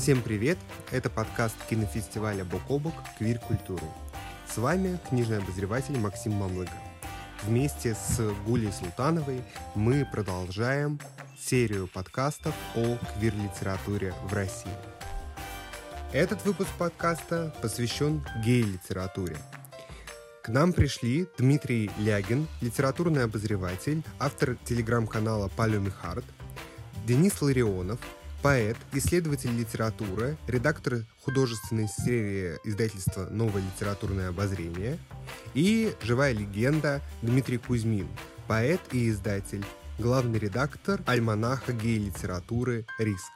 Всем привет! Это подкаст кинофестиваля «Бок о бок. Квир культуры». С вами книжный обозреватель Максим Мамлыга. Вместе с Гулей Султановой мы продолжаем серию подкастов о квир-литературе в России. Этот выпуск подкаста посвящен гей-литературе. К нам пришли Дмитрий Лягин, литературный обозреватель, автор телеграм-канала «Палюми Хард», Денис Ларионов, поэт, исследователь литературы, редактор художественной серии издательства «Новое литературное обозрение» и живая легенда Дмитрий Кузьмин, поэт и издатель, главный редактор альманаха гей-литературы «Риск».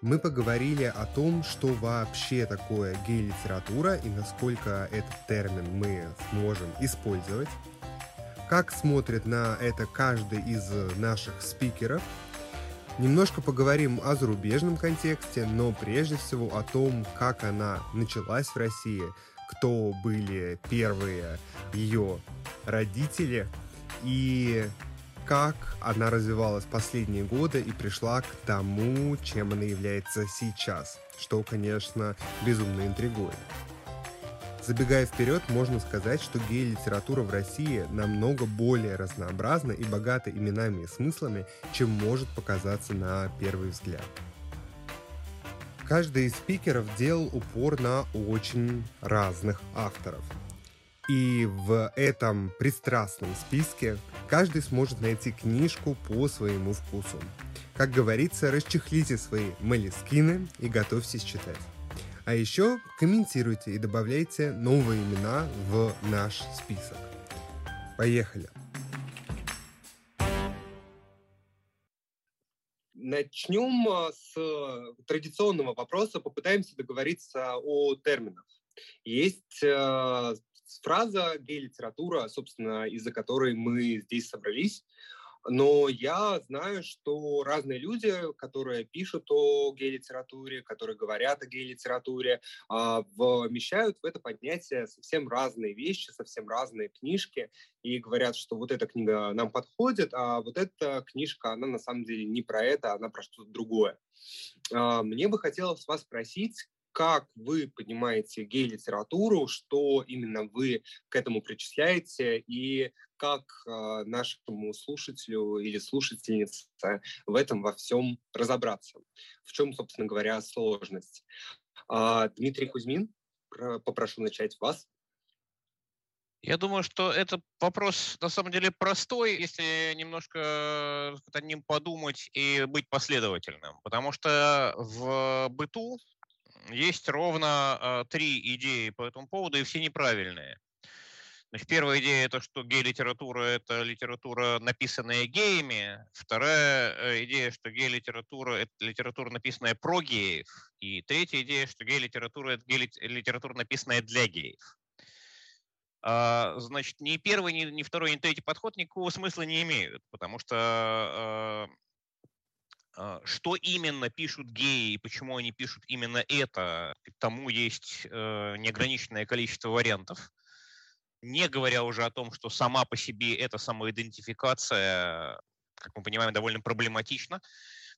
Мы поговорили о том, что вообще такое гей-литература и насколько этот термин мы сможем использовать, как смотрит на это каждый из наших спикеров. Немножко поговорим о зарубежном контексте, но прежде всего о том, как она началась в России, кто были первые ее родители и как она развивалась последние годы и пришла к тому, чем она является сейчас, что, конечно, безумно интригует. Забегая вперед, можно сказать, что гей-литература в России намного более разнообразна и богата именами и смыслами, чем может показаться на первый взгляд. Каждый из спикеров делал упор на очень разных авторов – и в этом пристрастном списке каждый сможет найти книжку по своему вкусу. Как говорится, расчехлите свои молескины и готовьтесь читать. А еще комментируйте и добавляйте новые имена в наш список. Поехали! Начнем а, с традиционного вопроса, попытаемся договориться о терминах. Есть а, фраза гей-литература, собственно, из-за которой мы здесь собрались. Но я знаю, что разные люди, которые пишут о гей-литературе, которые говорят о гей-литературе, а, вмещают в это понятие совсем разные вещи, совсем разные книжки, и говорят, что вот эта книга нам подходит, а вот эта книжка, она на самом деле не про это, она про что-то другое. А, мне бы хотелось вас спросить, как вы понимаете гей-литературу, что именно вы к этому причисляете и как э, нашему слушателю или слушательнице в этом во всем разобраться. В чем, собственно говоря, сложность. А, Дмитрий Кузьмин, попрошу начать вас. Я думаю, что это вопрос на самом деле простой, если немножко над ним подумать и быть последовательным. Потому что в быту есть ровно э, три идеи по этому поводу, и все неправильные. Значит, первая идея это, что гей-литература это литература, написанная геями. Вторая э, идея, что гей-литература это литература, написанная про геев. И третья идея, что гей-литература это гей-литература, написанная для геев. А, значит, ни первый, ни, ни второй, ни третий подход никакого смысла не имеют, потому что а, а, что именно пишут геи и почему они пишут именно это, тому есть э, неограниченное количество вариантов. Не говоря уже о том, что сама по себе эта самоидентификация, как мы понимаем, довольно проблематична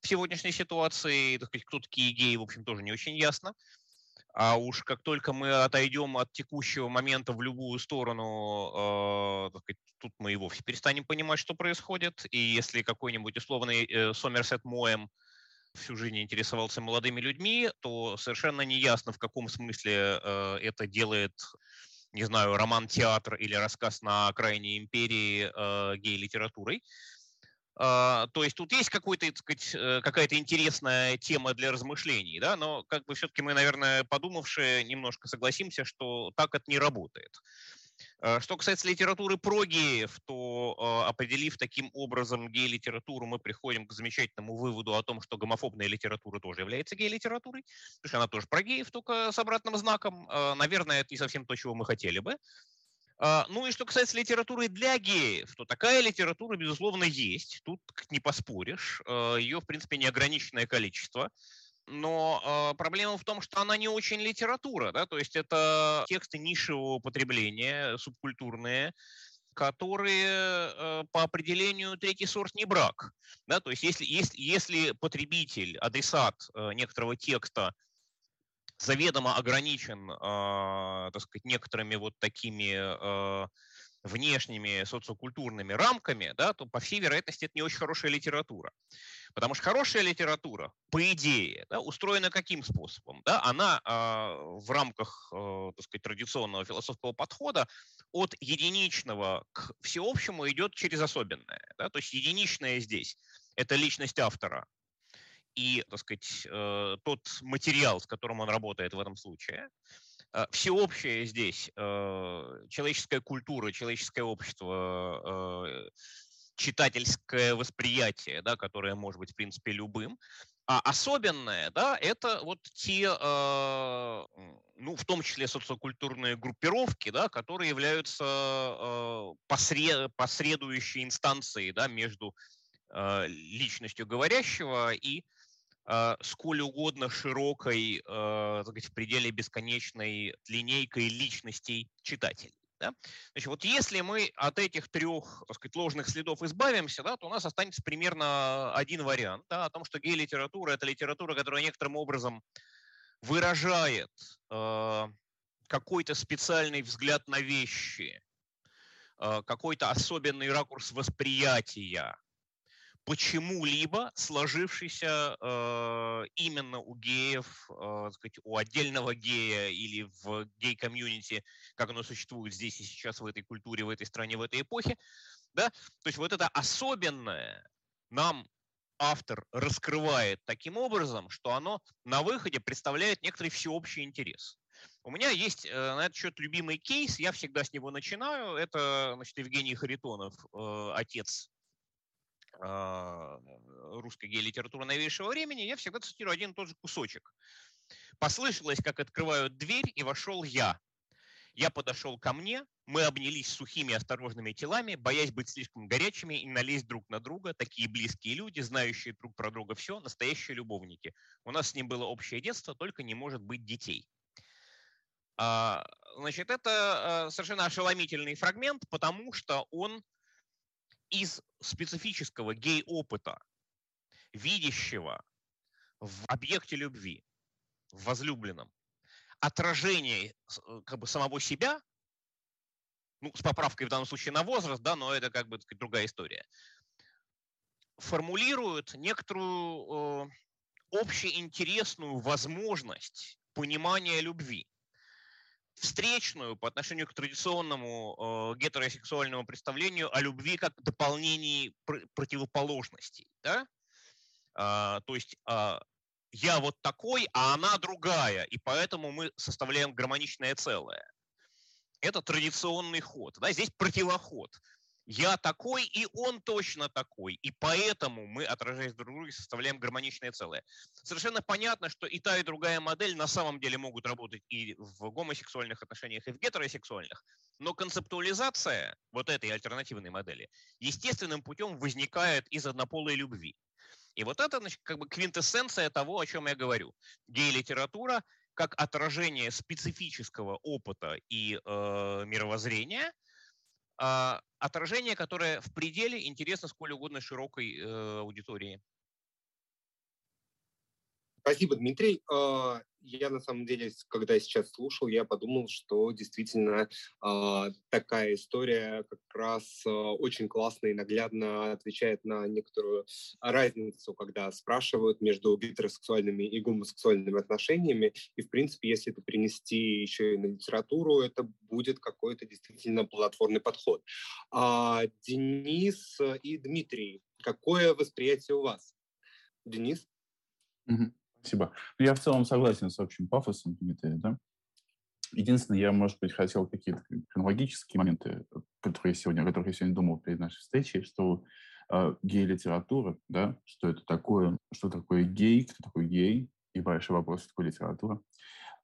в сегодняшней ситуации. Кто такие геи, в общем, тоже не очень ясно. А уж как только мы отойдем от текущего момента в любую сторону, э, тут мы и вовсе перестанем понимать, что происходит. И если какой-нибудь условный э, Сомерсет Моем всю жизнь интересовался молодыми людьми, то совершенно не ясно, в каком смысле э, это делает не знаю, роман-театр или рассказ на окраине империи э, гей-литературой. А, то есть тут есть какой-то, э, какая-то интересная тема для размышлений, да, но как бы все-таки мы, наверное, подумавшие, немножко согласимся, что так это не работает. А, что касается литературы про геев, то а, определив таким образом гей-литературу, мы приходим к замечательному выводу о том, что гомофобная литература тоже является гей-литературой, потому что она тоже про геев, только с обратным знаком. Наверное, это не совсем то, чего мы хотели бы. А, ну и что касается литературы для геев, то такая литература, безусловно, есть. Тут не поспоришь. А, Ее, в принципе, неограниченное количество. Но э, проблема в том, что она не очень литература, да, то есть это тексты нишевого потребления, субкультурные, которые по определению третий сорт не брак. Да? То есть если, если, если потребитель, адресат некоторого текста заведомо ограничен, так сказать, некоторыми вот такими внешними социокультурными рамками, да, то, по всей вероятности, это не очень хорошая литература. Потому что хорошая литература, по идее, да, устроена каким способом? Да? Она э, в рамках э, так сказать, традиционного философского подхода от единичного к всеобщему идет через особенное. Да? То есть единичное здесь – это личность автора, и, так сказать, э, тот материал, с которым он работает в этом случае. Э, всеобщее здесь э, человеческая культура, человеческое общество, э, читательское восприятие, да, которое может быть, в принципе, любым. А особенное, да, это вот те, ну, в том числе социокультурные группировки, да, которые являются посред, посредующей инстанцией, да, между личностью говорящего и э, сколь угодно широкой, э, сказать, в пределе бесконечной линейкой личностей читателей. Да? Значит, вот если мы от этих трех так сказать, ложных следов избавимся, да, то у нас останется примерно один вариант да, о том, что гей-литература – это литература, которая некоторым образом выражает э, какой-то специальный взгляд на вещи, э, какой-то особенный ракурс восприятия, почему-либо сложившийся э, именно у геев, э, сказать, у отдельного гея или в гей-комьюнити, как оно существует здесь и сейчас в этой культуре, в этой стране, в этой эпохе. Да? То есть вот это особенное нам автор раскрывает таким образом, что оно на выходе представляет некоторый всеобщий интерес. У меня есть э, на этот счет любимый кейс, я всегда с него начинаю. Это значит, Евгений Харитонов, э, отец русской гей-литературы новейшего времени, я всегда цитирую один и тот же кусочек. Послышалось, как открывают дверь, и вошел я. Я подошел ко мне, мы обнялись сухими осторожными телами, боясь быть слишком горячими и налезть друг на друга. Такие близкие люди, знающие друг про друга все, настоящие любовники. У нас с ним было общее детство, только не может быть детей. А, значит, это а, совершенно ошеломительный фрагмент, потому что он из специфического гей-опыта, видящего в объекте любви, в возлюбленном, отражение э, как бы самого себя, ну, с поправкой в данном случае на возраст, да, но это как бы сказать, другая история, формулирует некоторую э, общеинтересную возможность понимания любви встречную по отношению к традиционному э, гетеросексуальному представлению о любви как дополнении пр- противоположностей. Да? А, то есть а, я вот такой, а она другая, и поэтому мы составляем гармоничное целое. Это традиционный ход. Да? Здесь противоход я такой, и он точно такой. И поэтому мы, отражаясь друг друга, составляем гармоничное целое. Совершенно понятно, что и та, и другая модель на самом деле могут работать и в гомосексуальных отношениях, и в гетеросексуальных. Но концептуализация вот этой альтернативной модели естественным путем возникает из однополой любви. И вот это значит, как бы квинтэссенция того, о чем я говорю. Гей-литература как отражение специфического опыта и э, мировоззрения – отражение, которое в пределе интересно сколь угодно широкой э, аудитории. Спасибо, Дмитрий. А, я на самом деле, когда сейчас слушал, я подумал, что действительно э, такая история как раз э, очень классно и наглядно отвечает на некоторую разницу, когда спрашивают между гетеросексуальными и гомосексуальными отношениями. И, в принципе, если это принести еще и на литературу, это будет какой-то действительно плодотворный подход. А, Денис и Дмитрий, какое восприятие у вас? Денис? Mm-hmm. Спасибо. Ну, я в целом согласен с общим пафосом Дмитрия, да. Единственное, я, может быть, хотел какие-то хронологические моменты, которые сегодня, о которых я сегодня думал перед нашей встречей, что э, гей-литература, да, что это такое, что такое гей, кто такой гей, и большой вопрос, что такое литература,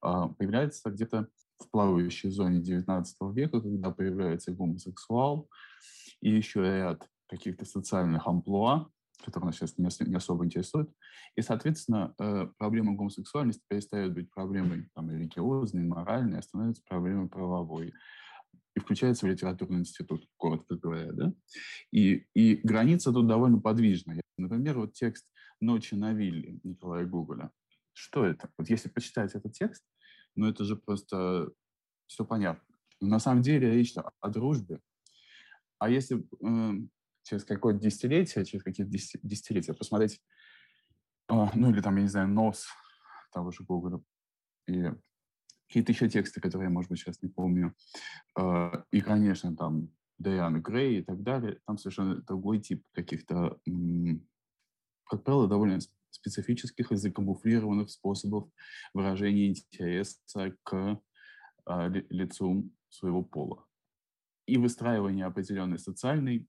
э, появляется где-то в плавающей зоне XIX века, когда появляется гомосексуал и еще ряд каких-то социальных амплуа, который нас сейчас не, не особо интересует. И, соответственно, э, проблема гомосексуальности перестает быть проблемой там, религиозной, моральной, а становится проблемой правовой. и включается в литературный институт, коротко говоря, да? И, и граница тут довольно подвижная. Например, вот текст «Ночи на вилле» Николая Гоголя. Что это? Вот если почитать этот текст, ну это же просто все понятно. На самом деле речь о дружбе. А если э, через какое-то десятилетие, через какие-то десятилетия посмотреть, э, ну или там, я не знаю, нос того же Гоголя и какие-то еще тексты, которые я, может быть, сейчас не помню. Э, и, конечно, там Дайана Грей и так далее, там совершенно другой тип каких-то, как правило, довольно специфических и закамуфлированных способов выражения интереса к э, лицу своего пола и выстраивание определенной социальной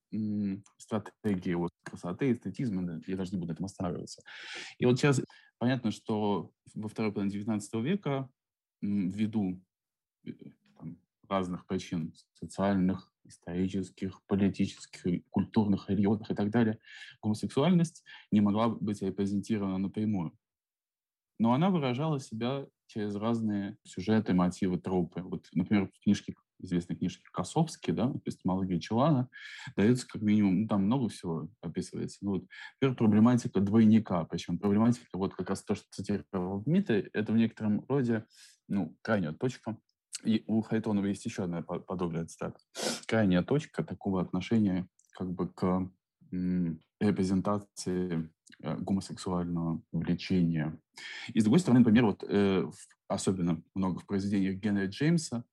стратегии вот, красоты, эстетизма, я даже не буду этом останавливаться. И вот сейчас понятно, что во второй половине XIX века ввиду э, там, разных причин социальных, исторических, политических, культурных, религиозных и так далее, гомосексуальность не могла быть репрезентирована напрямую. Но она выражала себя через разные сюжеты, мотивы, тропы. Вот, например, в книжке, известной книжке Косовский, да, «Эпистемология Челана», дается как минимум, ну, там много всего описывается. Ну, вот, например, проблематика двойника, причем проблематика, вот как раз то, что цитировал Дмитрий, это в некотором роде ну, крайняя точка. И у Хайтонова есть еще одна подобная цитата. Крайняя точка такого отношения как бы к репрезентации э, гомосексуального влечения. И с другой стороны, например, вот э, особенно много в произведениях Генри Джеймса,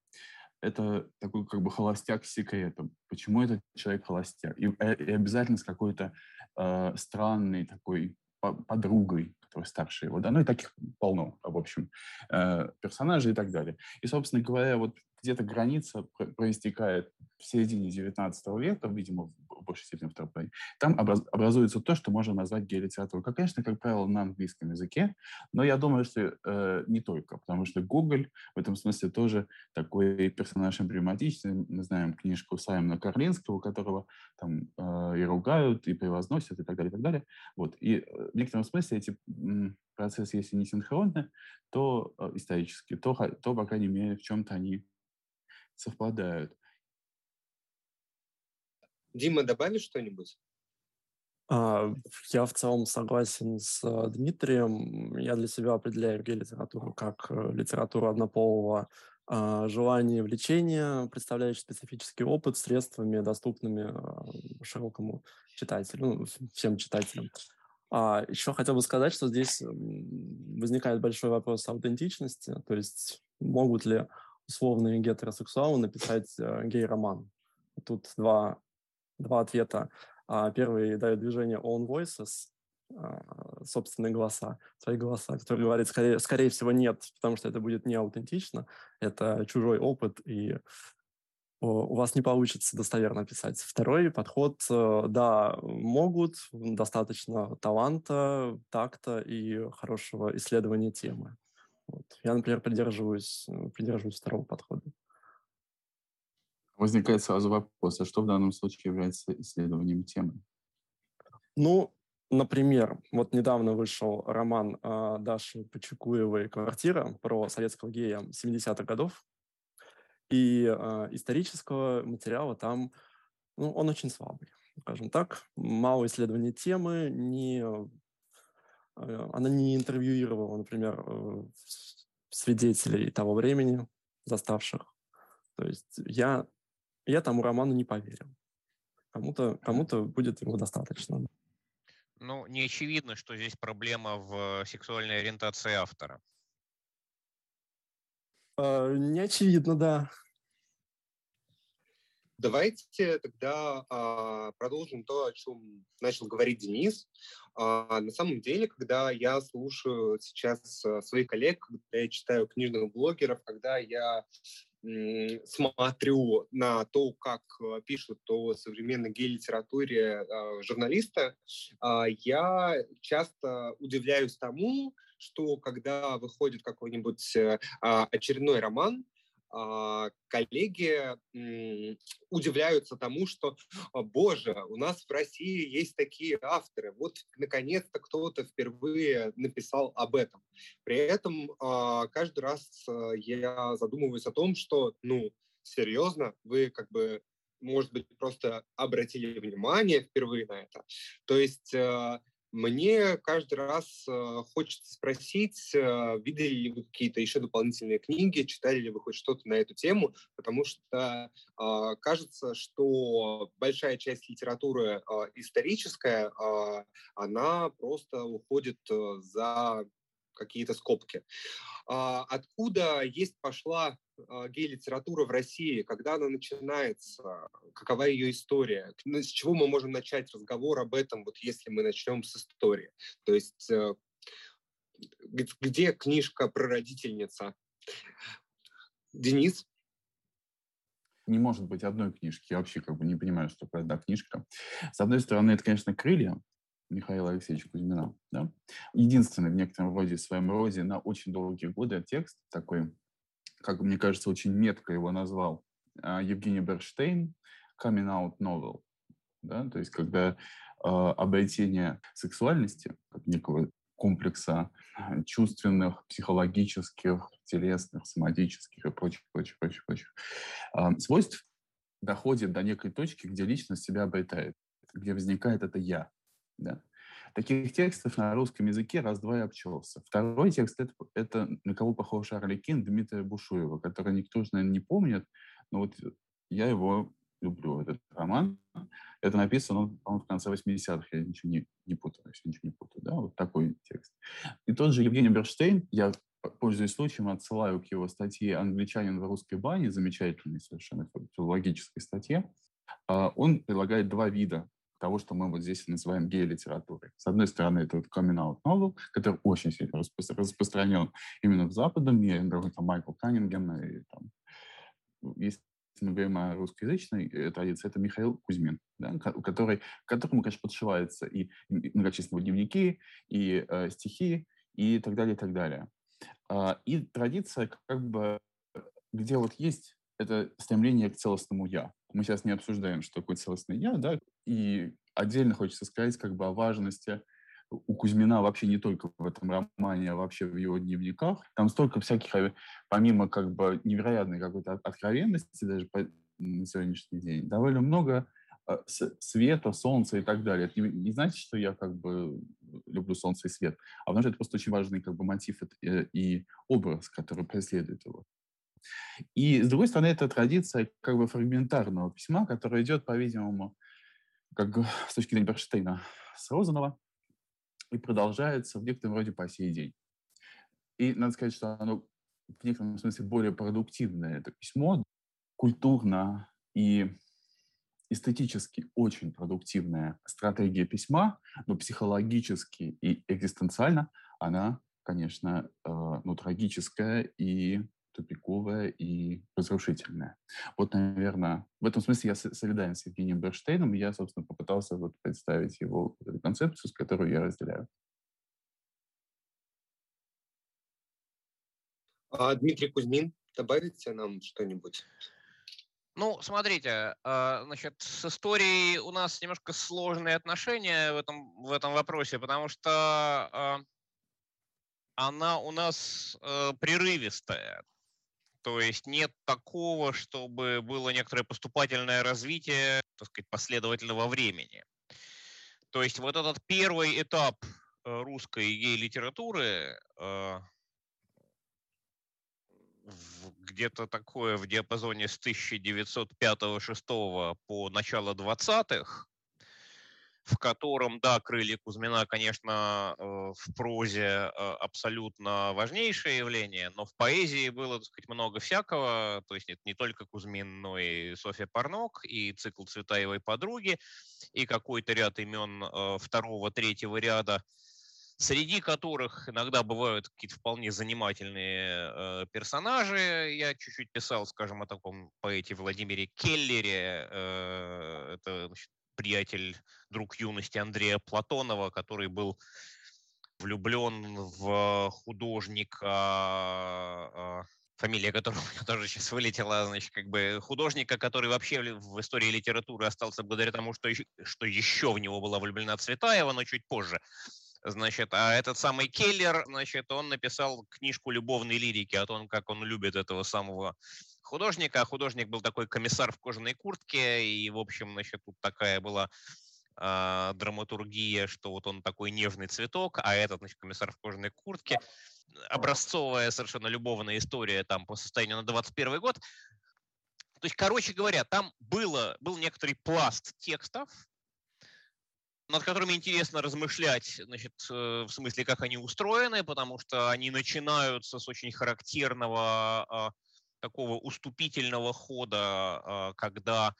это такой как бы холостяк с секретом. Почему этот человек холостяк? И, э, и обязательно с какой-то э, странной такой подругой, которая старше его, да, ну и таких полно, в общем, э, персонажей и так далее. И, собственно говоря, вот где-то граница проистекает в середине XIX века, видимо, большей степени второй там образуется то, что можно назвать гей-литературой. Как, конечно, как правило, на английском языке, но я думаю, что э, не только, потому что Гоголь в этом смысле тоже такой персонаж эмблематичный. Мы знаем книжку Саймона Карлинского, которого там э, и ругают, и превозносят, и так далее, и так далее. Вот. И э, в некотором смысле эти процессы, если не синхронны, то э, исторически, то, то, по крайней мере, в чем-то они совпадают. Дима, добавишь что-нибудь? А, я в целом согласен с э, Дмитрием. Я для себя определяю гей-литературу как э, литературу однополого а, желания влечения, представляющий специфический опыт средствами, доступными э, широкому читателю, ну, всем читателям. А, еще хотел бы сказать, что здесь возникает большой вопрос аутентичности, то есть могут ли условные гетеросексуалы написать гей-роман. Тут два, два ответа. А, первый дает движение Own Voices, а, собственные голоса, свои голоса, которые говорят, скорее, скорее всего, нет, потому что это будет не аутентично, это чужой опыт, и у вас не получится достоверно писать. Второй подход, э, да, могут, достаточно таланта, такта и хорошего исследования темы. Вот. Я, например, придерживаюсь, э, придерживаюсь второго подхода. Возникает сразу вопрос, а что в данном случае является исследованием темы? Ну, например, вот недавно вышел роман э, Даши Почекуевой «Квартира» про советского гея 70-х годов, и э, исторического материала там, ну, он очень слабый, скажем так. Мало исследований темы, не Э, она не интервьюировала, например, э, свидетелей того времени, заставших. То есть я, я тому роману не поверил. Кому-то кому будет его достаточно. Ну, не очевидно, что здесь проблема в сексуальной ориентации автора. Э, не очевидно, да. Давайте тогда а, продолжим то, о чем начал говорить Денис. А, на самом деле, когда я слушаю сейчас а, своих коллег, когда я читаю книжных блогеров, когда я смотрю на то, как а, пишут о современной гей-литературе а, журналисты, а, я часто удивляюсь тому, что когда выходит какой-нибудь очередной роман, а, коллеги удивляются тому, что, боже, у нас в России есть такие авторы, вот наконец-то кто-то впервые написал об этом. При этом а, каждый раз а, я задумываюсь о том, что, ну, серьезно, вы как бы, может быть, просто обратили внимание впервые на это. То есть мне каждый раз э, хочется спросить, э, видели ли вы какие-то еще дополнительные книги, читали ли вы хоть что-то на эту тему, потому что э, кажется, что большая часть литературы историческая, она просто уходит за какие-то скобки. А, откуда есть пошла гей-литература в России, когда она начинается, какова ее история, с чего мы можем начать разговор об этом, вот если мы начнем с истории. То есть э, где книжка «Прародительница»? Денис? Не может быть одной книжки. Я вообще как бы не понимаю, что такое одна книжка. С одной стороны, это, конечно, «Крылья», Михаила Алексеевича Кузьмина. Да? Единственный в некотором роде, в своем роде, на очень долгие годы текст такой, как мне кажется, очень метко его назвал а, Евгений Берштейн «Coming Out Novel». Да? То есть когда э, обретение сексуальности, как некого комплекса а, чувственных, психологических, телесных, соматических и прочих, прочих, прочих, прочих э, свойств доходит до некой точки, где личность себя обретает, где возникает это «я». Да? Таких текстов на русском языке раз-два и обчелся. Второй текст это, — это «На кого похож Арлекин» Дмитрия Бушуева, который никто наверное, не помнит, но вот я его люблю, этот роман. Это написано, он, в конце 80-х, я ничего не, не путаю, я ничего не путаю, да, вот такой текст. И тот же Евгений Берштейн, я пользуясь случаем, отсылаю к его статье «Англичанин в русской бане», замечательной совершенно филологической статье, а, он предлагает два вида того, что мы вот здесь называем гей-литературой. С одной стороны, это вот coming out novel, который очень сильно распространен именно в западном мире, например, там Майкл Каннингем, и там, если мы говорим о русскоязычной э, традиции, это Михаил Кузьмин, да, который, которому, конечно, подшиваются и многочисленные дневники, и э, стихи, и так далее, и так далее. А, и традиция, как бы, где вот есть это стремление к целостному «я». Мы сейчас не обсуждаем, что такое целостное «я», да, и отдельно хочется сказать как бы о важности у Кузьмина вообще не только в этом романе, а вообще в его дневниках. Там столько всяких, э, помимо как бы невероятной какой-то откровенности даже по, на сегодняшний день, довольно много э, света, солнца и так далее. Это не, не значит, что я как бы люблю солнце и свет, а потому что это просто очень важный как бы мотив э, и образ, который преследует его. И, с другой стороны, это традиция как бы фрагментарного письма, которая идет, по-видимому, как с точки зрения Берштейна, с Розанова, и продолжается в некотором роде по сей день. И надо сказать, что оно в некотором смысле более продуктивное, это письмо, культурно и эстетически очень продуктивная стратегия письма, но психологически и экзистенциально она, конечно, э, ну, трагическая и тупиковая и разрушительная. Вот, наверное, в этом смысле я солидарен с Евгением Берштейном, и я, собственно, попытался вот представить его эту концепцию, с которой я разделяю. А Дмитрий Кузьмин, добавите нам что-нибудь? Ну, смотрите, а, значит, с историей у нас немножко сложные отношения в этом, в этом вопросе, потому что а, она у нас э, прерывистая. То есть нет такого, чтобы было некоторое поступательное развитие, так сказать, последовательного времени. То есть вот этот первый этап э, русской гей-литературы, э, где-то такое в диапазоне с 1905-6 по начало 20-х, в котором, да, крылья Кузьмина, конечно, э, в прозе э, абсолютно важнейшее явление, но в поэзии было, так сказать, много всякого, то есть не только Кузьмин, но и Софья Парнок, и цикл Цветаевой подруги, и какой-то ряд имен э, второго, третьего ряда, среди которых иногда бывают какие-то вполне занимательные э, персонажи. Я чуть-чуть писал, скажем, о таком поэте Владимире Келлере. Э, это значит, приятель, друг юности Андрея Платонова, который был влюблен в художника, а, фамилия которого тоже сейчас вылетела, значит, как бы художника, который вообще в истории литературы остался благодаря тому, что, что еще в него была влюблена Цветаева, но чуть позже. Значит, а этот самый Келлер, значит, он написал книжку любовной лирики о том, как он любит этого самого художника, а художник был такой комиссар в кожаной куртке, и, в общем, значит, тут такая была э, драматургия, что вот он такой нежный цветок, а этот, значит, комиссар в кожаной куртке. Образцовая совершенно любовная история там по состоянию на 21 год. То есть, короче говоря, там было, был некоторый пласт текстов, над которыми интересно размышлять, значит, э, в смысле, как они устроены, потому что они начинаются с очень характерного а, такого уступительного хода, а, когда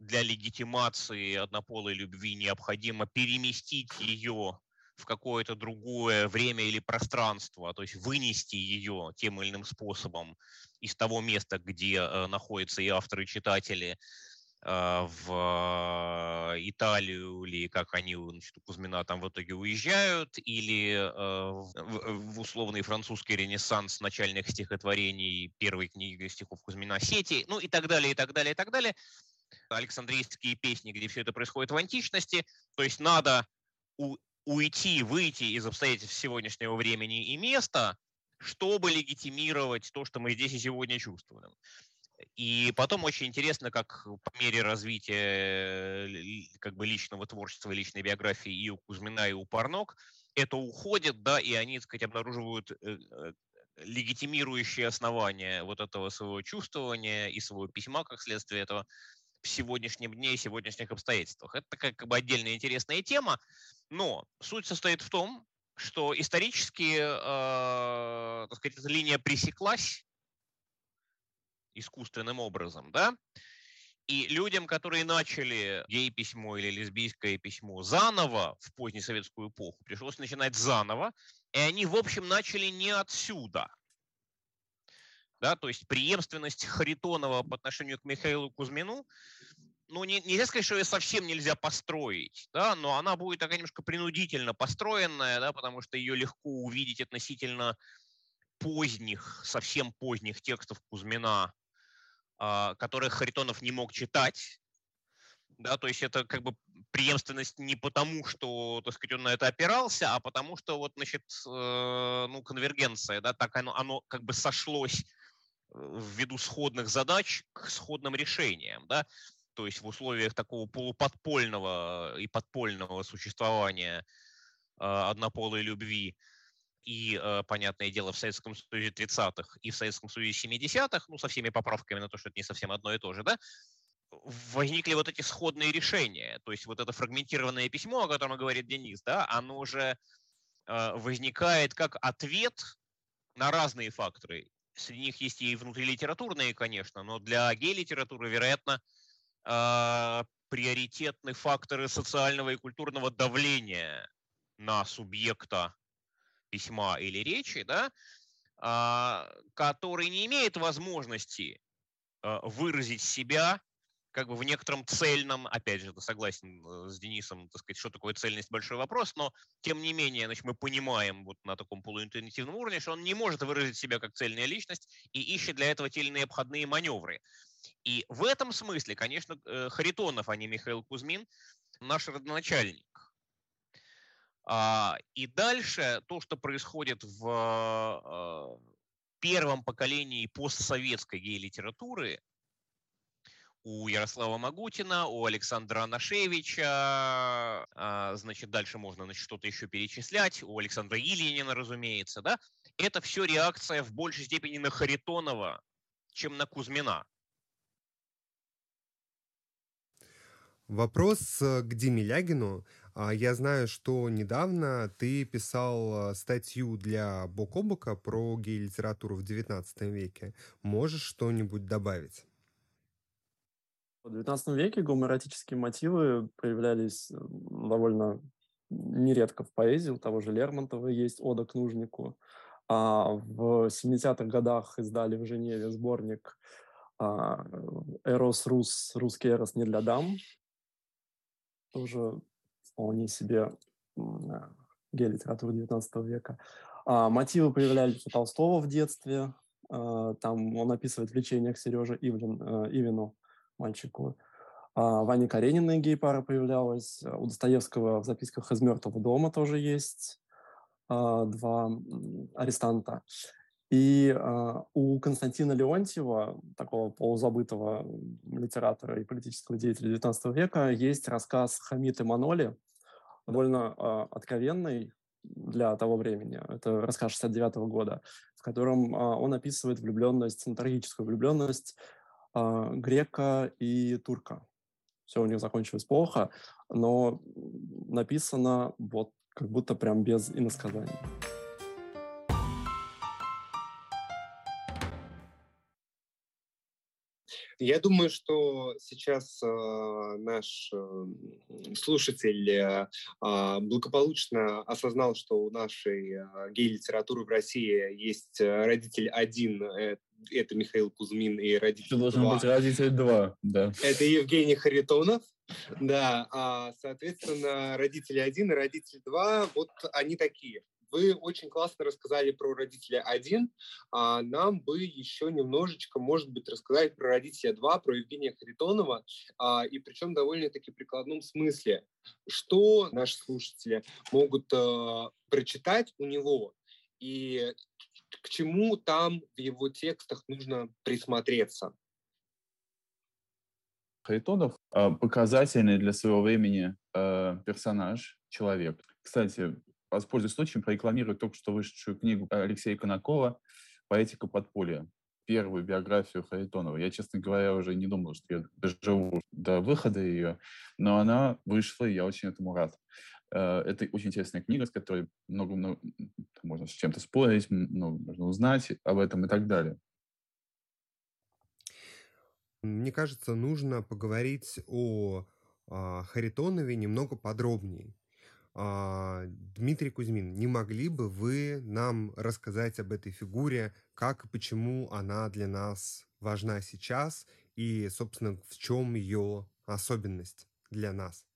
для легитимации однополой любви необходимо переместить ее в какое-то другое время или пространство, то есть вынести ее тем или иным способом из того места, где э, находятся и авторы, и читатели, в Италию, или как они значит, у Кузьмина там в итоге уезжают, или э, в, в условный французский ренессанс начальных стихотворений первой книги стихов Кузьмина «Сети», ну и так далее, и так далее, и так далее. Александрийские песни, где все это происходит в античности, то есть надо у, уйти, выйти из обстоятельств сегодняшнего времени и места, чтобы легитимировать то, что мы здесь и сегодня чувствуем. И потом очень интересно, как по мере развития как бы личного творчества, личной биографии и у Кузьмина, и у Парнок, это уходит, да, и они, так сказать, обнаруживают э, э, легитимирующие основания вот этого своего чувствования и своего письма, как следствие этого, в сегодняшнем дне и сегодняшних обстоятельствах. Это как бы отдельная интересная тема, но суть состоит в том, что исторически, э, так сказать, эта линия пресеклась искусственным образом, да, и людям, которые начали гей-письмо или лесбийское письмо заново в позднесоветскую эпоху, пришлось начинать заново, и они, в общем, начали не отсюда. Да, то есть преемственность Харитонова по отношению к Михаилу Кузьмину ну, не, нельзя сказать, что ее совсем нельзя построить, да, но она будет такая немножко принудительно построенная, да, потому что ее легко увидеть относительно поздних, совсем поздних текстов Кузьмина, э, которых Харитонов не мог читать, да, то есть это как бы преемственность не потому, что, так сказать, он на это опирался, а потому что вот, значит, э, ну, конвергенция, да, так оно, оно как бы сошлось ввиду сходных задач к сходным решениям, да, то есть в условиях такого полуподпольного и подпольного существования э, однополой любви и, э, понятное дело, в Советском Союзе 30-х и в Советском Союзе 70-х, ну, со всеми поправками на то, что это не совсем одно и то же, да, возникли вот эти сходные решения. То есть вот это фрагментированное письмо, о котором говорит Денис, да, оно уже э, возникает как ответ на разные факторы. Среди них есть и внутрилитературные, конечно, но для гей-литературы, вероятно, э, приоритетны факторы социального и культурного давления на субъекта письма или речи, да, э, который не имеет возможности э, выразить себя как бы в некотором цельном, опять же, согласен э, с Денисом, так сказать, что такое цельность, большой вопрос, но тем не менее, значит, мы понимаем вот на таком полуинтуитивном уровне, что он не может выразить себя как цельная личность и ищет для этого те или иные обходные маневры. И в этом смысле, конечно, э, Харитонов, а не Михаил Кузьмин, наш родоначальник. А, и дальше то, что происходит в э, первом поколении постсоветской гей-литературы, у Ярослава Магутина, у Александра Анашевича, а, значит, дальше можно значит, что-то еще перечислять, у Александра Ильинина, разумеется, да, это все реакция в большей степени на Харитонова, чем на Кузьмина. Вопрос э, к Диме Лягину. А, я знаю, что недавно ты писал э, статью для Бокобока про гей-литературу в XIX веке. Можешь что-нибудь добавить? В XIX веке гомоэротические мотивы проявлялись довольно нередко в поэзии. У того же Лермонтова есть «Ода к нужнику». А в 70-х годах издали в Женеве сборник а, «Эрос Рус. Русский Эрос не для дам». Тоже вполне себе гей-литература XIX века. А, мотивы появлялись у Толстого в детстве. А, там он описывает влечение к Сереже Ивлин, э, Ивину мальчику. А Ваня Каренина гей-пара появлялась. У Достоевского в записках из «Мертвого дома» тоже есть а, два арестанта. И э, у Константина Леонтьева, такого полузабытого литератора и политического деятеля XIX века, есть рассказ «Хамид и Маноли», довольно э, откровенный для того времени. Это рассказ 69 -го года, в котором э, он описывает влюбленность, трагическую влюбленность грека и турка. Все у них закончилось плохо, но написано вот как будто прям без иносказаний. Я думаю, что сейчас э, наш э, слушатель э, а, благополучно осознал, что у нашей э, гей-литературы в России есть э, родитель один, э, это Михаил Кузьмин, и родитель Что должен быть родитель два, да. Это Евгений Харитонов. Да, а, соответственно, родители один и родитель два, вот они такие. Вы очень классно рассказали про родителя 1, а нам бы еще немножечко, может быть, рассказать про родителя 2, про Евгения Харитонова, а, и причем довольно-таки прикладном смысле. Что наши слушатели могут а, прочитать у него, и к чему там в его текстах нужно присмотреться? Харитонов а, показательный для своего времени э, персонаж, человек. Кстати, воспользуюсь случаем, прорекламирую только что вышедшую книгу Алексея Конакова «Поэтика подполья», первую биографию Харитонова. Я, честно говоря, уже не думал, что я доживу до выхода ее, но она вышла, и я очень этому рад. Э, это очень интересная книга, с которой много, много можно с чем-то спорить, много можно узнать об этом и так далее. Мне кажется, нужно поговорить о, о Харитонове немного подробнее. А, Дмитрий Кузьмин, не могли бы вы нам рассказать об этой фигуре, как и почему она для нас важна сейчас и, собственно, в чем ее особенность для нас?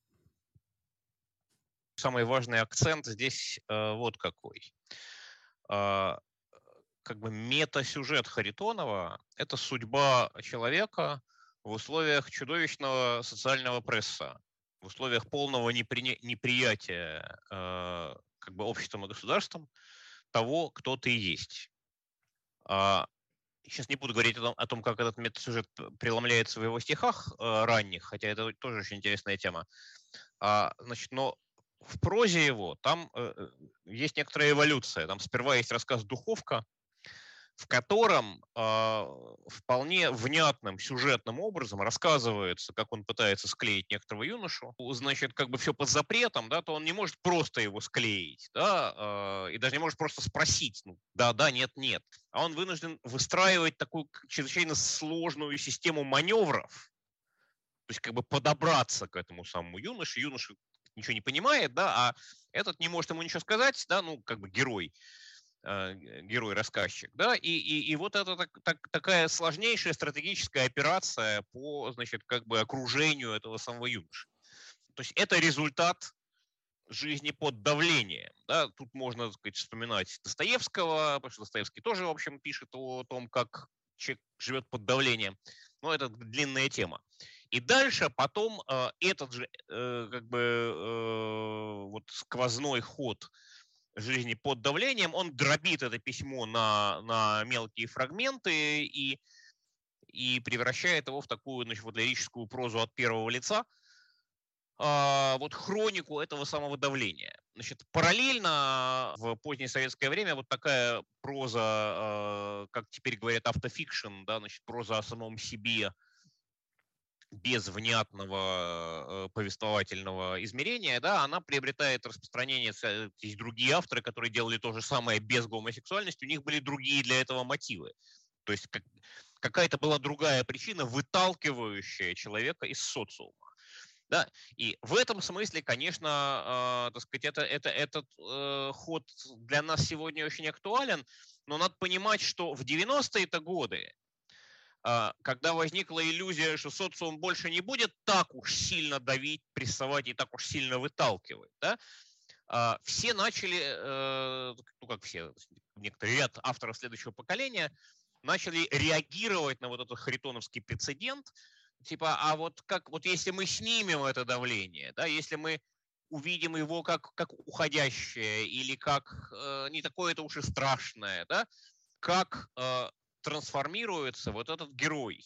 Самый важный акцент здесь э, вот какой. Э, как бы метасюжет Харитонова – это судьба человека в условиях чудовищного социального пресса в условиях полного непри... неприятия э, как бы обществом и государством того, кто ты есть. А, сейчас не буду говорить о том, о том как этот метасюжет преломляется в его стихах э, ранних, хотя это тоже очень интересная тема. А, значит, но в прозе его там э, э есть некоторая эволюция. Там сперва есть рассказ «Духовка», в котором э, вполне внятным сюжетным образом рассказывается, как он пытается склеить некоторого юношу. Значит, как бы все под запретом, да, то он не может просто его склеить, да, э, и даже не может просто спросить, ну, да, да, нет, нет. А он вынужден выстраивать такую чрезвычайно сложную систему маневров, то есть как бы подобраться к этому самому юноше. Юноша ничего не понимает, да, а этот не может ему ничего сказать, да, ну, как бы герой. Э, герой-рассказчик, да, и, и, и вот это так, так, такая сложнейшая стратегическая операция по, значит, как бы окружению этого самого юноши. То есть это результат жизни под давлением. Да? Тут можно так сказать, вспоминать Достоевского, потому что Достоевский тоже, в общем, пишет о том, как человек живет под давлением. Но это длинная тема. И дальше потом э, этот же э, как бы э, вот сквозной ход жизни под давлением, он дробит это письмо на, на мелкие фрагменты и, и превращает его в такую значит, вот, лирическую прозу от первого лица, а, вот хронику этого самого давления. Значит, параллельно в позднее советское время вот такая проза, а, как теперь говорят, автофикшн, да, значит, проза о самом себе, без внятного э, повествовательного измерения, да, она приобретает распространение. Есть другие авторы, которые делали то же самое без гомосексуальности, у них были другие для этого мотивы. То есть как, какая-то была другая причина, выталкивающая человека из социума. Да, и в этом смысле, конечно, э, так сказать, это, это, этот э, ход для нас сегодня очень актуален, но надо понимать, что в 90-е годы когда возникла иллюзия, что социум больше не будет так уж сильно давить, прессовать и так уж сильно выталкивать, да, а, все начали, э, ну как все, некоторый ряд авторов следующего поколения начали реагировать на вот этот харитоновский прецедент, типа, а вот как, вот если мы снимем это давление, да, если мы увидим его как, как уходящее или как э, не такое это уж и страшное, да, как э, трансформируется вот этот герой,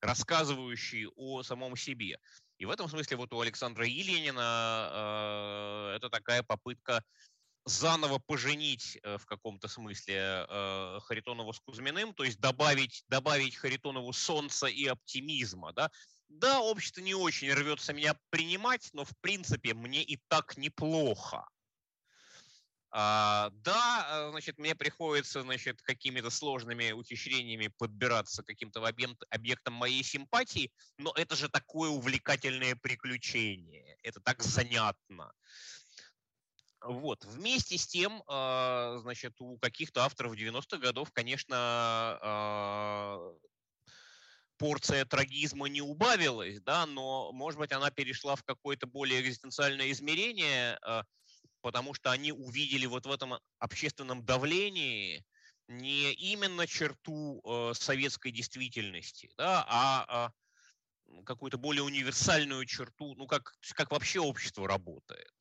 рассказывающий о самом себе. И в этом смысле вот у Александра Еленина э, это такая попытка заново поженить э, в каком-то смысле э, Харитонова с Кузьминым, то есть добавить, добавить Харитонову солнца и оптимизма. Да? да, общество не очень рвется меня принимать, но в принципе мне и так неплохо. А, да, э, значит, мне приходится, значит, какими-то сложными ухищрениями подбираться к каким-то объект, объектам моей симпатии, но это же такое увлекательное приключение, это так занятно. Вот. Вместе с тем, а, значит, у каких-то авторов 90-х годов, конечно, а, порция трагизма не убавилась, да, но, может быть, она перешла в какое-то более экзистенциальное измерение, потому что они увидели вот в этом общественном давлении не именно черту э, советской действительности, да, а, а какую-то более универсальную черту, ну, как, как вообще общество работает,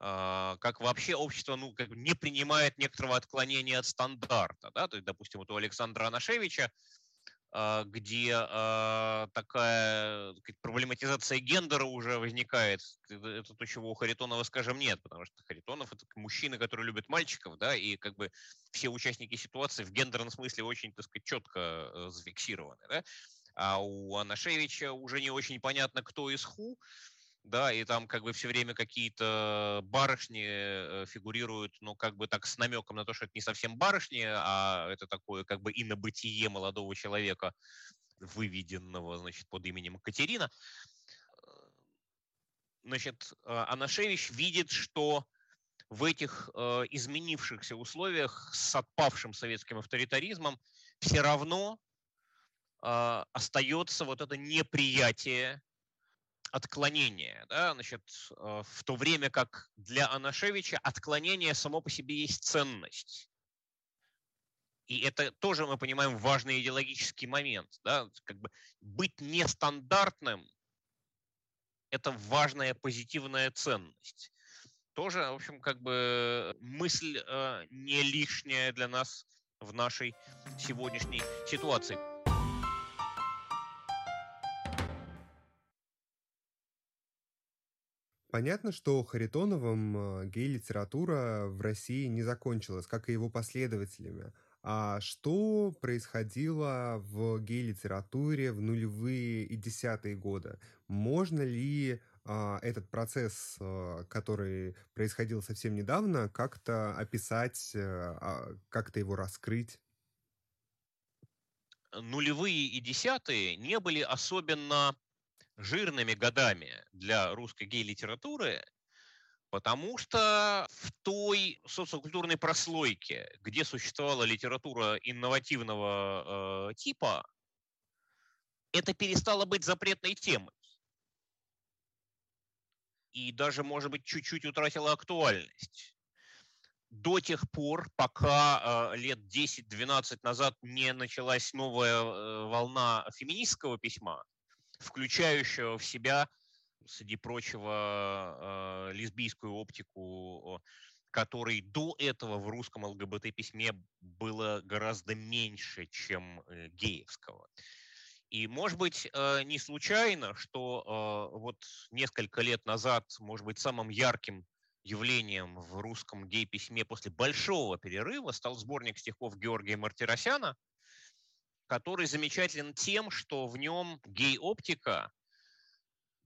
э, как вообще общество ну, как не принимает некоторого отклонения от стандарта. Да? То есть, допустим, вот у Александра Анашевича где а, такая проблематизация гендера уже возникает. Это то, чего у Харитонова, скажем, нет, потому что Харитонов – это мужчина, который любит мальчиков, да, и как бы все участники ситуации в гендерном смысле очень, так сказать, четко э, зафиксированы, да. А у Анашевича уже не очень понятно, кто из ху, да, и там как бы все время какие-то барышни э, фигурируют, ну, как бы так с намеком на то, что это не совсем барышни, а это такое как бы инобытие молодого человека, выведенного, значит, под именем Катерина. Значит, а, Анашевич видит, что в этих э, изменившихся условиях с отпавшим советским авторитаризмом все равно э, остается вот это неприятие отклонение. Да? Значит, э, в то время как для Анашевича отклонение само по себе есть ценность. И это тоже, мы понимаем, важный идеологический момент. Да? Как бы быть нестандартным – это важная позитивная ценность. Тоже, в общем, как бы мысль э, не лишняя для нас в нашей сегодняшней ситуации. Понятно, что Харитоновым э, гей-литература в России не закончилась, как и его последователями. А что происходило в гей-литературе в нулевые и десятые годы? Можно ли а, этот процесс, а, который происходил совсем недавно, как-то описать, а, как-то его раскрыть? Нулевые и десятые не были особенно жирными годами для русской гей-литературы, потому что в той социокультурной прослойке, где существовала литература инновативного э, типа, это перестало быть запретной темой. И даже, может быть, чуть-чуть утратила актуальность. До тех пор, пока э, лет 10-12 назад не началась новая э, волна феминистского письма, включающего в себя, среди прочего, э, лесбийскую оптику, которой до этого в русском ЛГБТ-письме было гораздо меньше, чем э, геевского. И, может быть, э, не случайно, что вот несколько лет назад, может быть, самым ярким явлением в русском гей-письме после большого перерыва стал сборник стихов Георгия Мартиросяна – который замечателен тем, что в нем гей-оптика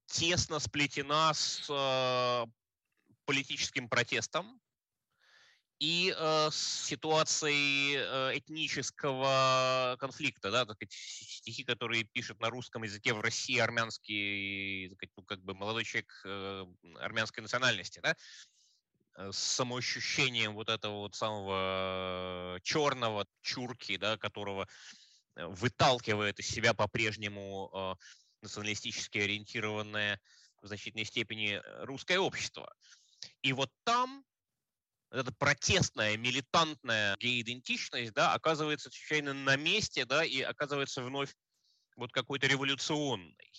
тесно сплетена с э, политическим протестом и э, с ситуацией э, этнического конфликта, да, так сказать, стихи, которые пишет на русском языке в России армянский, так сказать, ну, как бы молодой человек э, армянской национальности, да, э, с самоощущением вот этого вот самого черного чурки, да, которого Э, выталкивает из себя по-прежнему э, националистически ориентированное в значительной степени э, русское общество. И вот там эта протестная, милитантная гей-идентичность, да, оказывается чрезвычайно на месте, да, и оказывается вновь вот какой-то революционной.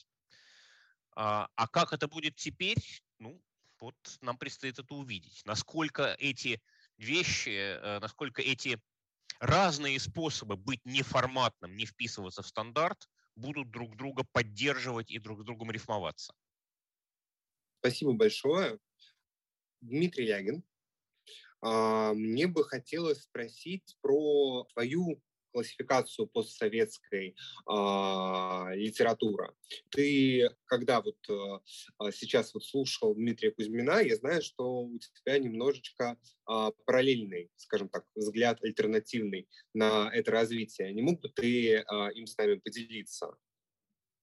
А, а как это будет теперь? Ну, вот нам предстоит это увидеть. Насколько эти вещи, насколько эти разные способы быть неформатным, не вписываться в стандарт, будут друг друга поддерживать и друг с другом рифмоваться. Спасибо большое. Дмитрий Ягин, а, мне бы хотелось спросить про твою классификацию постсоветской э, литературы. Ты, когда вот э, сейчас вот слушал Дмитрия Кузьмина, я знаю, что у тебя немножечко э, параллельный, скажем так, взгляд альтернативный на это развитие. Не мог бы ты э, им с нами поделиться?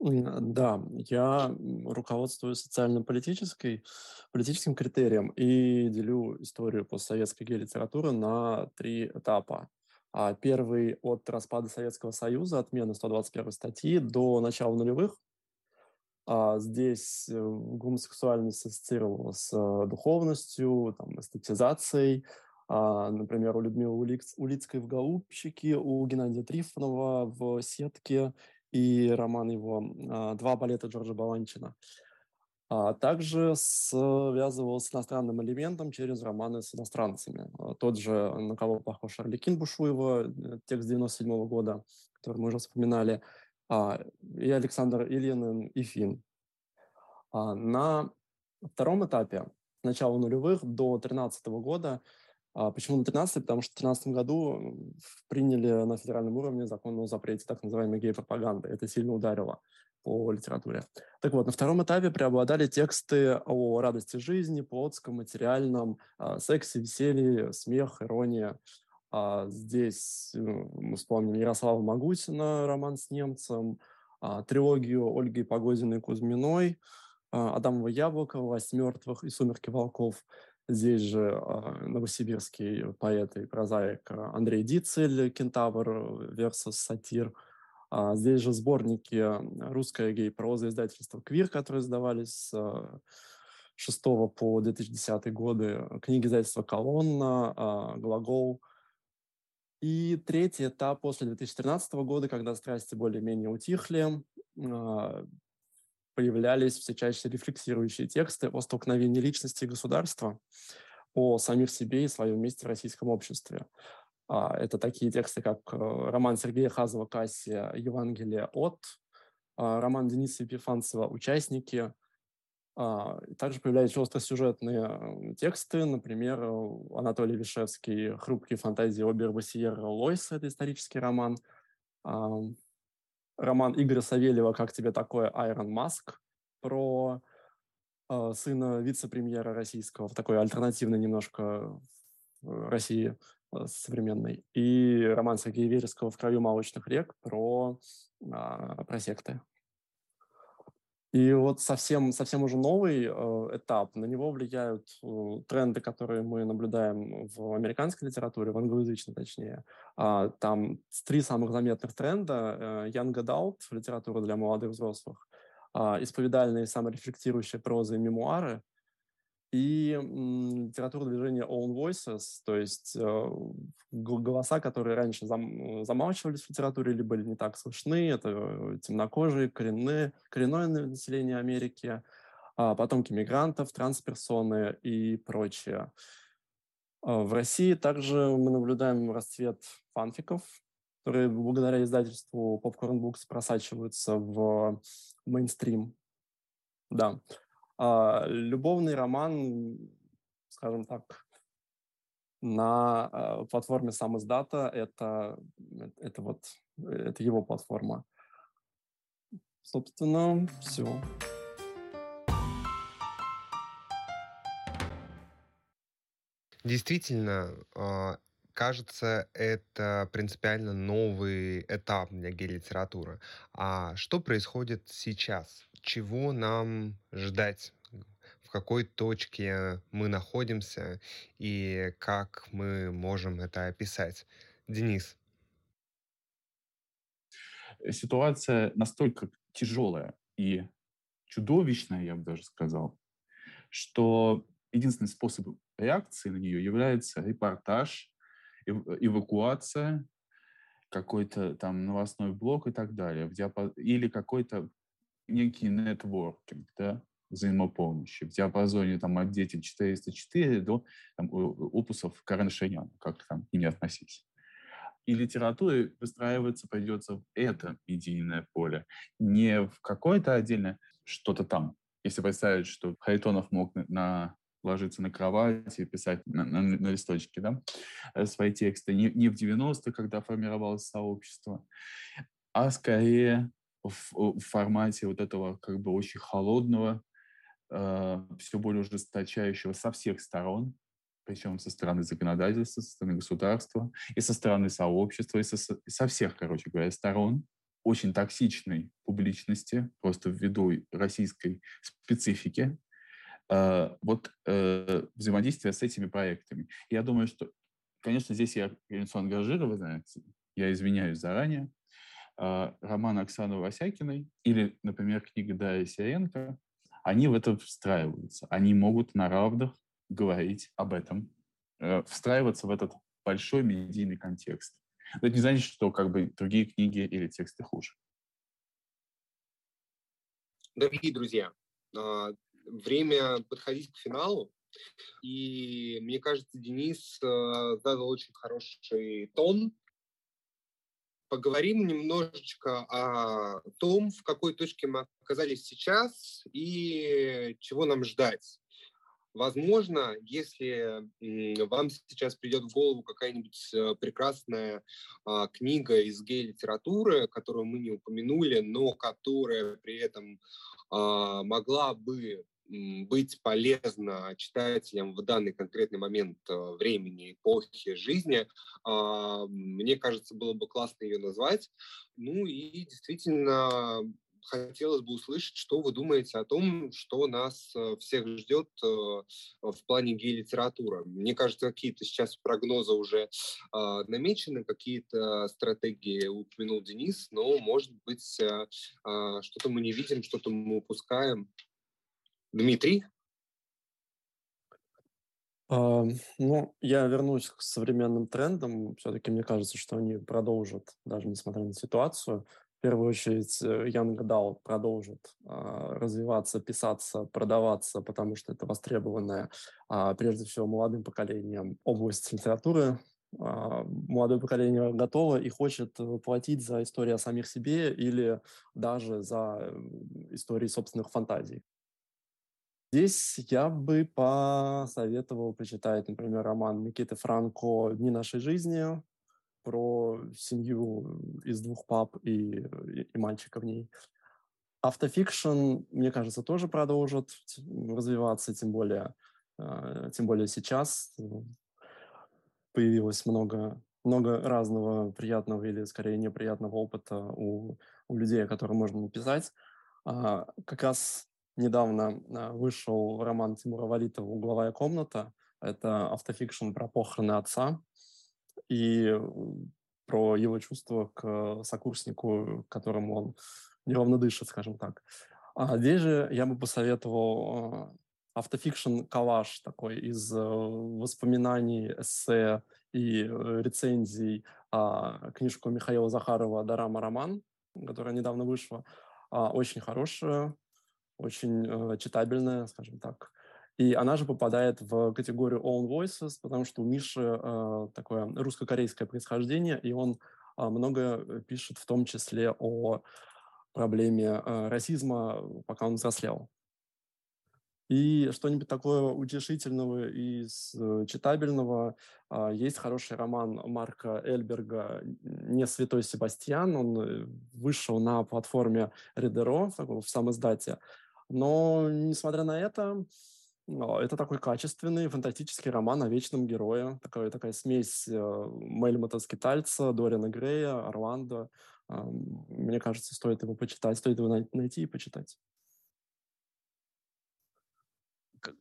Да, я руководствуюсь социально-политической, политическим критерием и делю историю постсоветской геолитературы на три этапа. А первый от распада Советского Союза, отмены 121 статьи, до начала нулевых. А здесь э, гомосексуальность ассоциировалась с э, духовностью, там, эстетизацией. А, например, у Людмилы Улиц, Улицкой в «Голубчике», у Геннадия Трифонова в «Сетке» и роман его «Два балета Джорджа Баланчина». А также связывался с иностранным элементом через романы с иностранцами. А, тот же «На кого похож Орликин» Бушуева, э, текст 97 -го года, который мы уже вспоминали, а, и Александр Ильин и Фин. А, на втором этапе, с начала нулевых до 2013 года, а почему на 13 Потому что в 2013 году приняли на федеральном уровне закон о запрете так называемой гей-пропаганды. Это сильно ударило по литературе. Так вот, на втором этапе преобладали тексты о радости жизни, плотском, материальном, а, сексе, веселье, смех, ирония. А здесь ну, мы вспомним Ярослава Магутина, роман с немцем, а, трилогию Ольги Погодиной Кузьминой, Адамова Яблоко, «Власть мертвых» и «Сумерки волков». Здесь же новосибирский поэт и прозаик Андрей Дицель, «Кентавр» versus «Сатир», здесь же сборники «Русская гей-проза» издательства «Квир», которые издавались с 6 по 2010 годы, книги издательства «Колонна», а, «Глагол». И третий этап после 2013 года, когда страсти более-менее утихли, а, появлялись все чаще рефлексирующие тексты о столкновении личности и государства, о самих себе и своем месте в российском обществе. А, это такие тексты, как э, роман Сергея Хазова «Кассия. Евангелие от», а, роман Дениса Епифанцева «Участники». А, также появляются остросюжетные тексты, например, Анатолий Вишевский «Хрупкие фантазии Оберба Сиерра Лойса» — это исторический роман. Роман Игоря Савельева «Как тебе такое, Айрон Маск» про сына вице-премьера российского в такой альтернативной немножко России Э, современный, и роман Сергея Вереского «В краю молочных рек» про, а, про секты. И вот совсем, совсем уже новый э, этап, на него влияют э, тренды, которые мы наблюдаем в американской литературе, в англоязычной точнее. А, там три самых заметных тренда. Э, Young Adult, литература для молодых взрослых, э, исповедальные саморефлектирующие прозы и мемуары, и литература движения Own Voices, то есть э, голоса, которые раньше зам, замалчивались в литературе или были не так слышны, это э, темнокожие, коренные, коренное население Америки, а потомки мигрантов, трансперсоны и прочее. А в России также мы наблюдаем расцвет фанфиков, которые благодаря издательству Popcorn Books просачиваются в мейнстрим. Да. Любовный роман, скажем так, на а, платформе сам издата это, это вот это его платформа. Собственно, все. Действительно, а, кажется, это принципиально новый этап для гей-литературы. А что происходит сейчас? чего нам ждать, в какой точке мы находимся и как мы можем это описать. Денис. Ситуация настолько тяжелая и чудовищная, я бы даже сказал, что единственный способ реакции на нее является репортаж, эвакуация, какой-то там новостной блок и так далее, или какой-то некий нетворкинг, да, взаимопомощи в диапазоне там, от дети 404 до там, опусов Карен как там к ним относись. И литературе выстраиваться придется в это медийное поле, не в какое-то отдельное что-то там. Если представить, что Харитонов мог на ложиться на кровать и писать на, на, на листочке да, э, свои тексты, не, не в 90-е, когда формировалось сообщество, а скорее в, в формате вот этого как бы очень холодного, э, все более ужесточающего со всех сторон, причем со стороны законодательства, со стороны государства, и со стороны сообщества, и со, со всех, короче говоря, сторон. Очень токсичной публичности, просто ввиду российской специфики, вот э, взаимодействие с этими проектами. Я думаю, что, конечно, здесь я лицо ангажированное, я извиняюсь заранее, э, роман Оксаны Васякиной или, например, книга Дарья Сиренко, они в это встраиваются. Они могут на равных говорить об этом, э, встраиваться в этот большой медийный контекст. Но это не значит, что как бы другие книги или тексты хуже. Дорогие друзья, а, время подходить к финалу. И мне кажется, Денис э, задал очень хороший тон. Поговорим немножечко о том, в какой точке мы оказались сейчас и чего нам ждать. Возможно, если вам сейчас придет в голову какая-нибудь э, прекрасная а, книга из гей-литературы, которую мы не упомянули, но которая при этом а, могла бы быть полезна читателям в данный конкретный момент э, времени, эпохи, жизни, а, мне кажется, было бы классно ее назвать. Ну и действительно хотелось бы услышать, что вы думаете о том, что нас э, всех ждет э, в плане гей-литературы. Мне кажется, какие-то сейчас прогнозы уже а, намечены, какие-то стратегии упомянул Денис, но, может быть, а, что-то мы не видим, что-то мы упускаем. Дмитрий? Uh, ну, я вернусь к современным трендам. Все-таки мне кажется, что они продолжат, даже несмотря на ситуацию. В первую очередь, э, Young Adult продолжит uh, развиваться, писаться, продаваться, потому что это востребованная, uh, прежде всего, молодым поколением область литературы. Молодое поколение готово и хочет платить за истории о самих себе или даже за истории собственных фантазий. Здесь я бы посоветовал почитать, например, роман Никиты Франко «Дни нашей жизни», про семью из двух пап и, и, и мальчика в ней. Автофикшн, мне кажется, тоже продолжит развиваться, тем более, э, тем более сейчас появилось много, много разного приятного или, скорее, неприятного опыта у, у людей, о которых можно написать. А, как раз недавно а, вышел роман Тимура Валитова «Угловая комната». Это автофикшн про похороны отца и про его чувства к сокурснику, которому он неровно дышит, скажем так. А здесь же я бы посоветовал а, автофикшн коллаж такой из э, воспоминаний, эссе и э, рецензий а, книжку Михаила Захарова «Дорама роман», которая недавно вышла. Очень хорошая, очень э, читабельная, скажем так. И она же попадает в категорию Own Voices, потому что у Миши э, такое русско-корейское происхождение, и он э, много пишет в том числе о проблеме э, расизма, пока он взрослел. И что-нибудь такое утешительного и э, читабельного. А, есть хороший роман Марка Эльберга «Не святой Себастьян». Он э, вышел на платформе Редеро в самом издате. Но, несмотря на это, это такой качественный фантастический роман о вечном герое. Такая, такая смесь э, Мельмота Скитальца, Дориана Грея, Орландо. Мне кажется, стоит его почитать, стоит его найти и почитать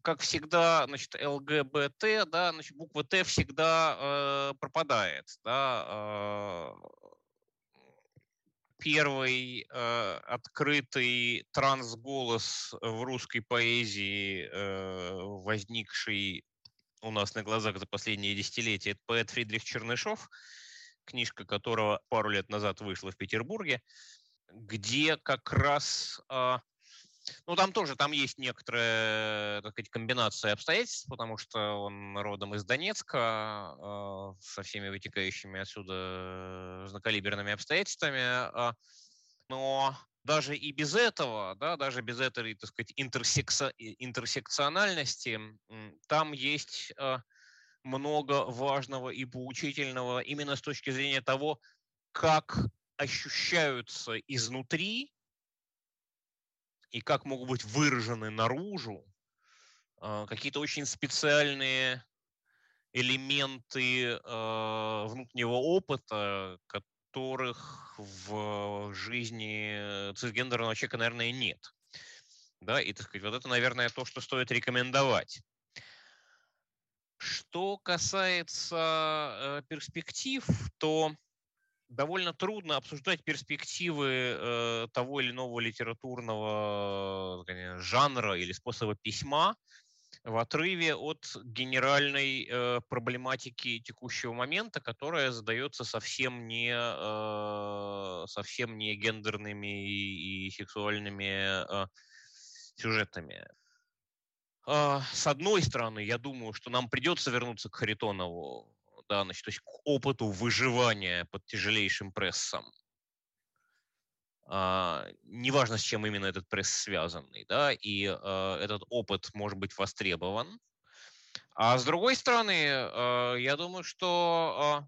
как всегда, значит, ЛГБТ, да, значит, буква Т всегда э, пропадает, да, э, первый э, открытый трансголос в русской поэзии, э, возникший у нас на глазах за последние десятилетия, это поэт Фридрих Чернышов, книжка которого пару лет назад вышла в Петербурге, где как раз э, Ну, там тоже, там есть некоторая, так сказать, комбинация обстоятельств, потому что он родом из Донецка, э, со всеми вытекающими отсюда знаколиберными обстоятельствами. А, но даже и без этого, да, даже без этой, так сказать, интерсекса, интерсекциональности, там есть э, много важного и поучительного именно с точки зрения того, как ощущаются изнутри и как могут быть выражены наружу э, какие-то очень специальные элементы э, внутреннего опыта, которых в жизни цисгендерного человека, наверное, нет. Да, и, так сказать, вот это, наверное, то, что стоит рекомендовать. Что касается э, перспектив, то довольно трудно обсуждать перспективы э, того или иного литературного э, жанра или способа письма в отрыве от генеральной э, проблематики текущего момента, которая задается совсем не, э, совсем не гендерными и, и сексуальными э, сюжетами. Э, с одной стороны, я думаю, что нам придется вернуться к Харитонову да, значит, то есть к опыту выживания под тяжелейшим прессом. А, неважно, с чем именно этот пресс связанный, да, и а, этот опыт может быть востребован. А с другой стороны, а, я думаю, что, а,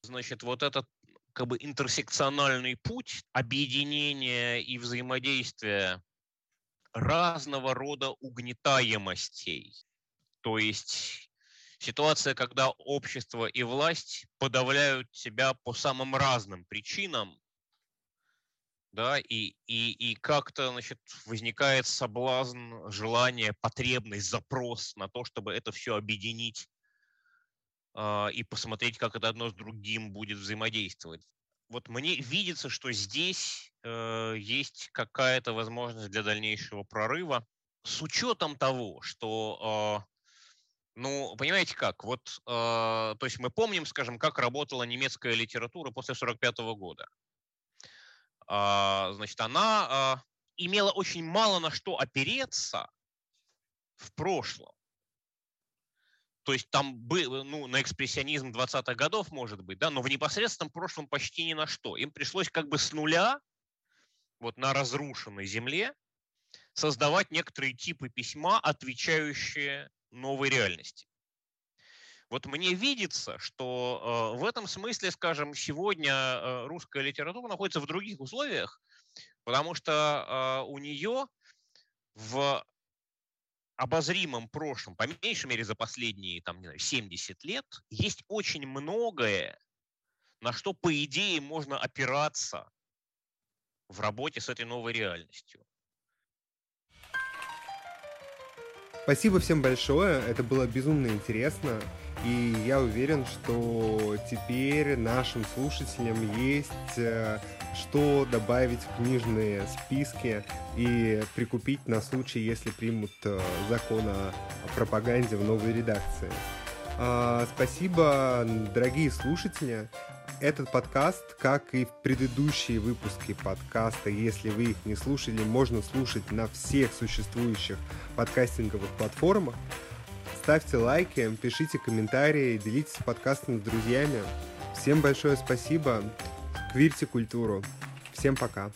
значит, вот этот как бы интерсекциональный путь объединения и взаимодействия разного рода угнетаемостей, то есть ситуация, когда общество и власть подавляют себя по самым разным причинам, да, и, и, и как-то, значит, возникает соблазн, желание, потребность, запрос на то, чтобы это все объединить э, и посмотреть, как это одно с другим будет взаимодействовать. Вот мне видится, что здесь э, есть какая-то возможность для дальнейшего прорыва, с учетом того, что э, ну, понимаете как, вот, э, то есть мы помним, скажем, как работала немецкая литература после 1945 года. Э, значит, она э, имела очень мало на что опереться в прошлом. То есть там был, ну, на экспрессионизм 20-х годов, может быть, да, но в непосредственном прошлом почти ни на что. Им пришлось как бы с нуля, вот на разрушенной земле, создавать некоторые типы письма, отвечающие новой реальности. Вот мне видится, что э, в этом смысле, скажем, сегодня э, русская литература находится в других условиях, потому что э, у нее в обозримом прошлом, по меньшей мере за последние там, не знаю, 70 лет, есть очень многое, на что, по идее, можно опираться в работе с этой новой реальностью. Спасибо всем большое, это было безумно интересно. И я уверен, что теперь нашим слушателям есть э, что добавить в книжные списки и прикупить на случай, если примут э, закон о пропаганде в новой редакции. А, спасибо, дорогие слушатели. Этот подкаст, как и предыдущие выпуски подкаста, если вы их не слушали, можно слушать на всех существующих подкастинговых платформах. Ставьте лайки, пишите комментарии, делитесь подкастом с друзьями. Всем большое спасибо. Квирьте культуру. Всем пока.